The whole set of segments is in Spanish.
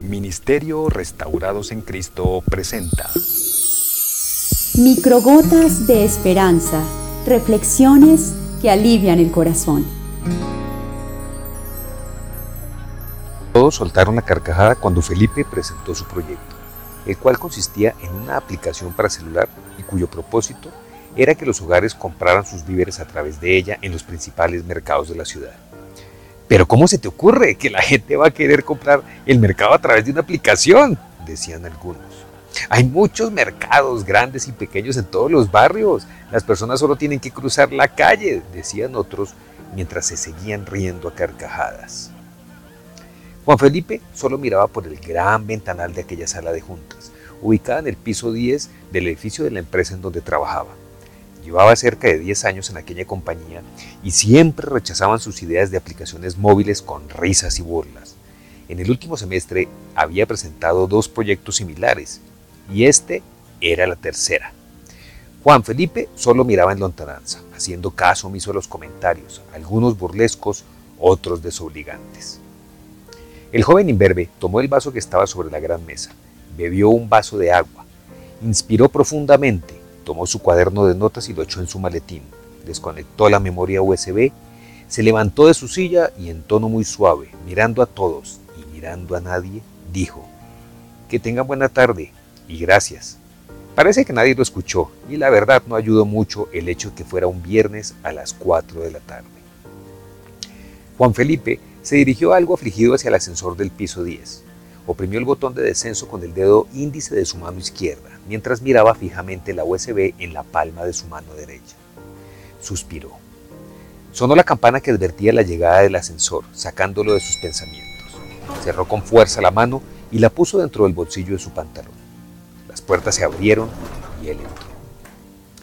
Ministerio Restaurados en Cristo presenta Microgotas de Esperanza, reflexiones que alivian el corazón. Todos soltaron la carcajada cuando Felipe presentó su proyecto, el cual consistía en una aplicación para celular y cuyo propósito era que los hogares compraran sus víveres a través de ella en los principales mercados de la ciudad. Pero ¿cómo se te ocurre que la gente va a querer comprar el mercado a través de una aplicación? Decían algunos. Hay muchos mercados grandes y pequeños en todos los barrios. Las personas solo tienen que cruzar la calle, decían otros, mientras se seguían riendo a carcajadas. Juan Felipe solo miraba por el gran ventanal de aquella sala de juntas, ubicada en el piso 10 del edificio de la empresa en donde trabajaba. Llevaba cerca de 10 años en aquella compañía y siempre rechazaban sus ideas de aplicaciones móviles con risas y burlas. En el último semestre había presentado dos proyectos similares y este era la tercera. Juan Felipe solo miraba en lontananza, haciendo caso omiso a los comentarios, algunos burlescos, otros desobligantes. El joven imberbe tomó el vaso que estaba sobre la gran mesa, bebió un vaso de agua, inspiró profundamente Tomó su cuaderno de notas y lo echó en su maletín. Desconectó la memoria USB, se levantó de su silla y en tono muy suave, mirando a todos y mirando a nadie, dijo, Que tengan buena tarde y gracias. Parece que nadie lo escuchó y la verdad no ayudó mucho el hecho de que fuera un viernes a las 4 de la tarde. Juan Felipe se dirigió algo afligido hacia el ascensor del piso 10. Oprimió el botón de descenso con el dedo índice de su mano izquierda, mientras miraba fijamente la USB en la palma de su mano derecha. Suspiró. Sonó la campana que advertía la llegada del ascensor, sacándolo de sus pensamientos. Cerró con fuerza la mano y la puso dentro del bolsillo de su pantalón. Las puertas se abrieron y él entró.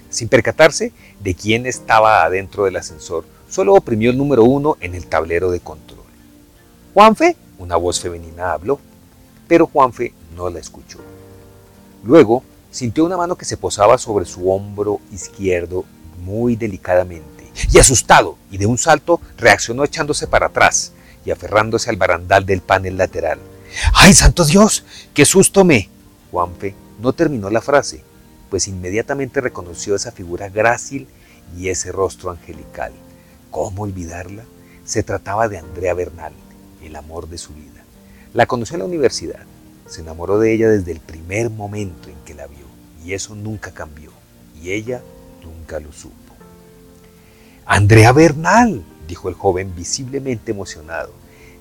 Sin percatarse de quién estaba adentro del ascensor, solo oprimió el número uno en el tablero de control. Juanfe, una voz femenina habló pero Juanfe no la escuchó. Luego sintió una mano que se posaba sobre su hombro izquierdo muy delicadamente, y asustado, y de un salto reaccionó echándose para atrás y aferrándose al barandal del panel lateral. ¡Ay, santo Dios! ¡Qué susto me! Juanfe no terminó la frase, pues inmediatamente reconoció esa figura grácil y ese rostro angelical. ¿Cómo olvidarla? Se trataba de Andrea Bernal, el amor de su vida. La conoció en la universidad, se enamoró de ella desde el primer momento en que la vio, y eso nunca cambió, y ella nunca lo supo. Andrea Bernal, dijo el joven visiblemente emocionado.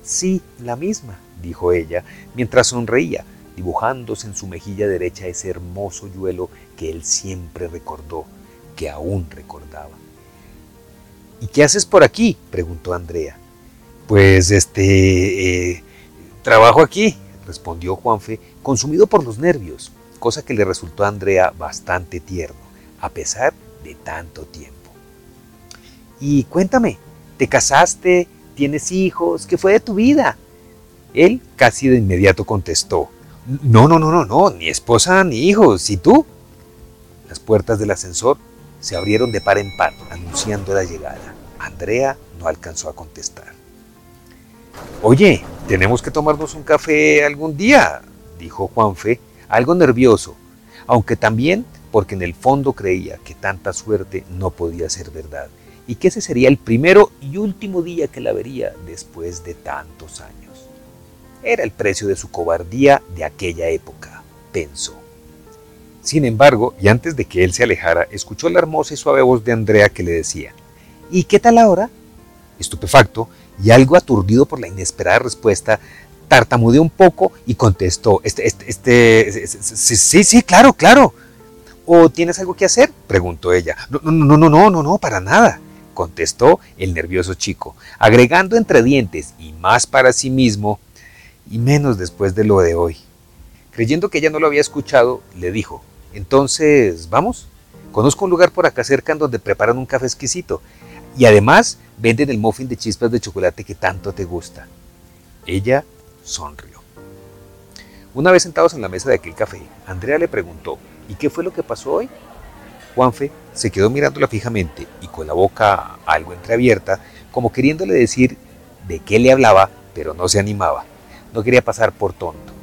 Sí, la misma, dijo ella, mientras sonreía, dibujándose en su mejilla derecha ese hermoso yuelo que él siempre recordó, que aún recordaba. ¿Y qué haces por aquí? preguntó Andrea. Pues este, eh, Trabajo aquí, respondió Juanfe, consumido por los nervios, cosa que le resultó a Andrea bastante tierno, a pesar de tanto tiempo. Y cuéntame, ¿te casaste? ¿Tienes hijos? ¿Qué fue de tu vida? Él casi de inmediato contestó, no, no, no, no, no, ni esposa ni hijos, ¿y tú? Las puertas del ascensor se abrieron de par en par, anunciando la llegada. Andrea no alcanzó a contestar. Oye, tenemos que tomarnos un café algún día, dijo Juanfe, algo nervioso, aunque también porque en el fondo creía que tanta suerte no podía ser verdad y que ese sería el primero y último día que la vería después de tantos años. Era el precio de su cobardía de aquella época, pensó. Sin embargo, y antes de que él se alejara, escuchó la hermosa y suave voz de Andrea que le decía, ¿Y qué tal ahora? Estupefacto, y algo aturdido por la inesperada respuesta, tartamudeó un poco y contestó, este, este, este, sí, sí, claro, claro. ¿O tienes algo que hacer? preguntó ella. No, no, no, no, no, no, no, para nada, contestó el nervioso chico, agregando entre dientes y más para sí mismo y menos después de lo de hoy. Creyendo que ella no lo había escuchado, le dijo, entonces, ¿vamos? Conozco un lugar por acá cerca en donde preparan un café exquisito. Y además venden el muffin de chispas de chocolate que tanto te gusta. Ella sonrió. Una vez sentados en la mesa de aquel café, Andrea le preguntó, ¿y qué fue lo que pasó hoy? Juanfe se quedó mirándola fijamente y con la boca algo entreabierta, como queriéndole decir de qué le hablaba, pero no se animaba. No quería pasar por tonto.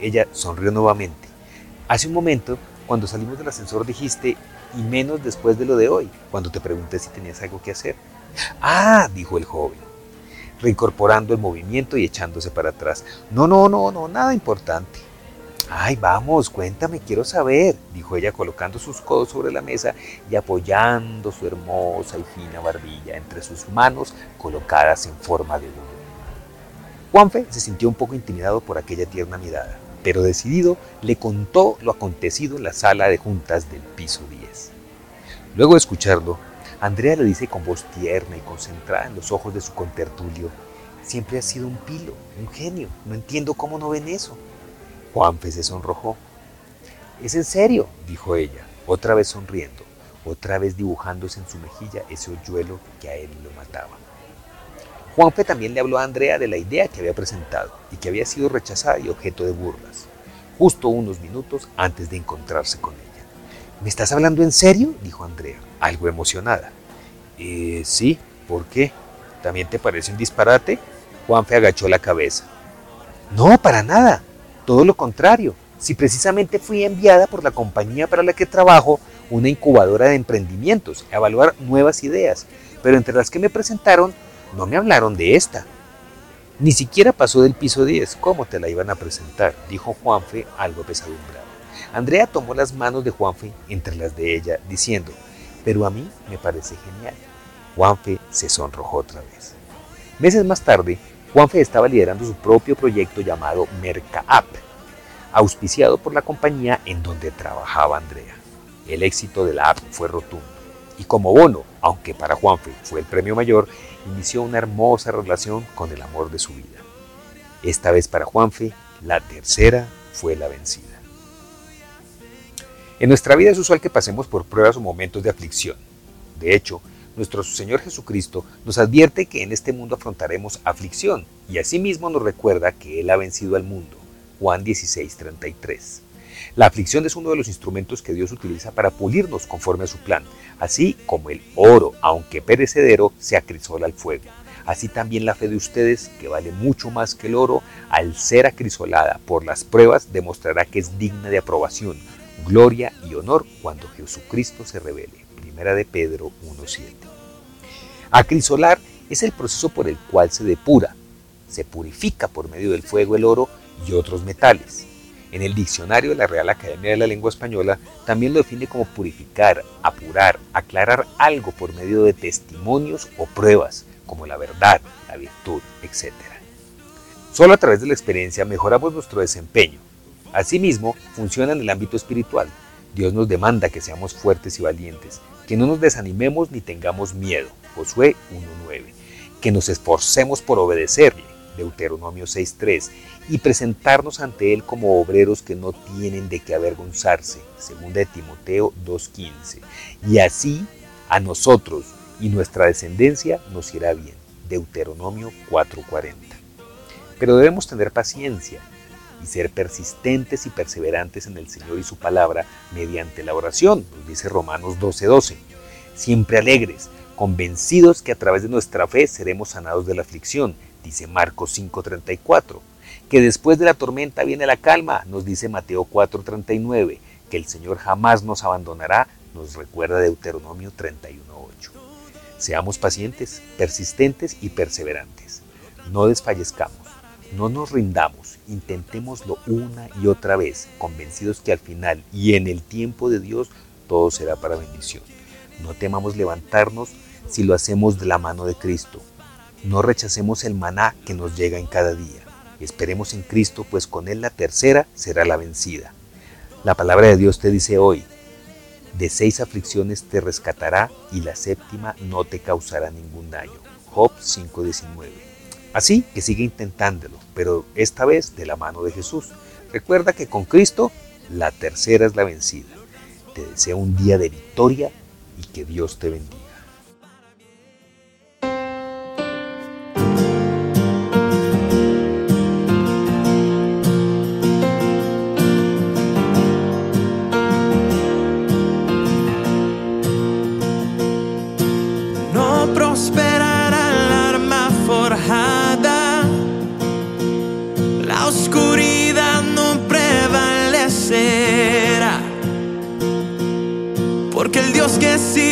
Ella sonrió nuevamente. Hace un momento, cuando salimos del ascensor dijiste, y menos después de lo de hoy, cuando te pregunté si tenías algo que hacer. Ah, dijo el joven, reincorporando el movimiento y echándose para atrás. No, no, no, no, nada importante. Ay, vamos, cuéntame, quiero saber, dijo ella colocando sus codos sobre la mesa y apoyando su hermosa y fina barbilla entre sus manos colocadas en forma de U. Juanfe se sintió un poco intimidado por aquella tierna mirada, pero decidido le contó lo acontecido en la sala de juntas del piso 10. Luego de escucharlo, Andrea le dice con voz tierna y concentrada en los ojos de su contertulio, siempre ha sido un pilo, un genio, no entiendo cómo no ven eso. Juanfe se sonrojó. Es en serio, dijo ella, otra vez sonriendo, otra vez dibujándose en su mejilla ese hoyuelo que a él lo mataba. Juanfe también le habló a Andrea de la idea que había presentado y que había sido rechazada y objeto de burlas, justo unos minutos antes de encontrarse con ella. ¿Me estás hablando en serio? dijo Andrea, algo emocionada. Eh, sí, ¿por qué? ¿También te parece un disparate? Juanfe agachó la cabeza. No, para nada. Todo lo contrario, si precisamente fui enviada por la compañía para la que trabajo, una incubadora de emprendimientos, a evaluar nuevas ideas, pero entre las que me presentaron no me hablaron de esta. Ni siquiera pasó del piso 10, ¿cómo te la iban a presentar? dijo Juanfe algo pesadumbrado. Andrea tomó las manos de Juanfe entre las de ella, diciendo, pero a mí me parece genial. Juanfe se sonrojó otra vez. Meses más tarde, Juanfe estaba liderando su propio proyecto llamado MercaApp, auspiciado por la compañía en donde trabajaba Andrea. El éxito de la app fue rotundo y como bono, aunque para Juanfe fue el premio mayor, inició una hermosa relación con el amor de su vida. Esta vez para Juanfe, la tercera fue la vencida. En nuestra vida es usual que pasemos por pruebas o momentos de aflicción. De hecho, nuestro Señor Jesucristo nos advierte que en este mundo afrontaremos aflicción y asimismo nos recuerda que Él ha vencido al mundo. Juan 16:33. La aflicción es uno de los instrumentos que Dios utiliza para pulirnos conforme a su plan, así como el oro, aunque perecedero, se acrisola al fuego. Así también la fe de ustedes, que vale mucho más que el oro, al ser acrisolada por las pruebas, demostrará que es digna de aprobación, gloria y honor cuando Jesucristo se revele. Primera de Pedro 1.7. Acrisolar es el proceso por el cual se depura, se purifica por medio del fuego el oro y otros metales. En el diccionario de la Real Academia de la Lengua Española también lo define como purificar, apurar, aclarar algo por medio de testimonios o pruebas, como la verdad, la virtud, etc. Solo a través de la experiencia mejoramos nuestro desempeño. Asimismo, funciona en el ámbito espiritual. Dios nos demanda que seamos fuertes y valientes, que no nos desanimemos ni tengamos miedo. Josué 1.9. Que nos esforcemos por obedecerle. Deuteronomio 6.3. Y presentarnos ante Él como obreros que no tienen de qué avergonzarse. Segunda de Timoteo 2.15. Y así a nosotros y nuestra descendencia nos irá bien. Deuteronomio 4.40. Pero debemos tener paciencia y ser persistentes y perseverantes en el Señor y su palabra mediante la oración, nos dice Romanos 12:12. Siempre alegres, convencidos que a través de nuestra fe seremos sanados de la aflicción, dice Marcos 5:34. Que después de la tormenta viene la calma, nos dice Mateo 4:39. Que el Señor jamás nos abandonará, nos recuerda Deuteronomio 31:8. Seamos pacientes, persistentes y perseverantes. No desfallezcamos, no nos rindamos, intentémoslo una y otra vez, convencidos que al final y en el tiempo de Dios todo será para bendición. No temamos levantarnos si lo hacemos de la mano de Cristo. No rechacemos el maná que nos llega en cada día. Esperemos en Cristo, pues con Él la tercera será la vencida. La palabra de Dios te dice hoy, de seis aflicciones te rescatará y la séptima no te causará ningún daño. Job 5:19. Así que sigue intentándolo, pero esta vez de la mano de Jesús. Recuerda que con Cristo la tercera es la vencida. Te deseo un día de victoria y que Dios te bendiga.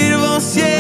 Que sirvo siempre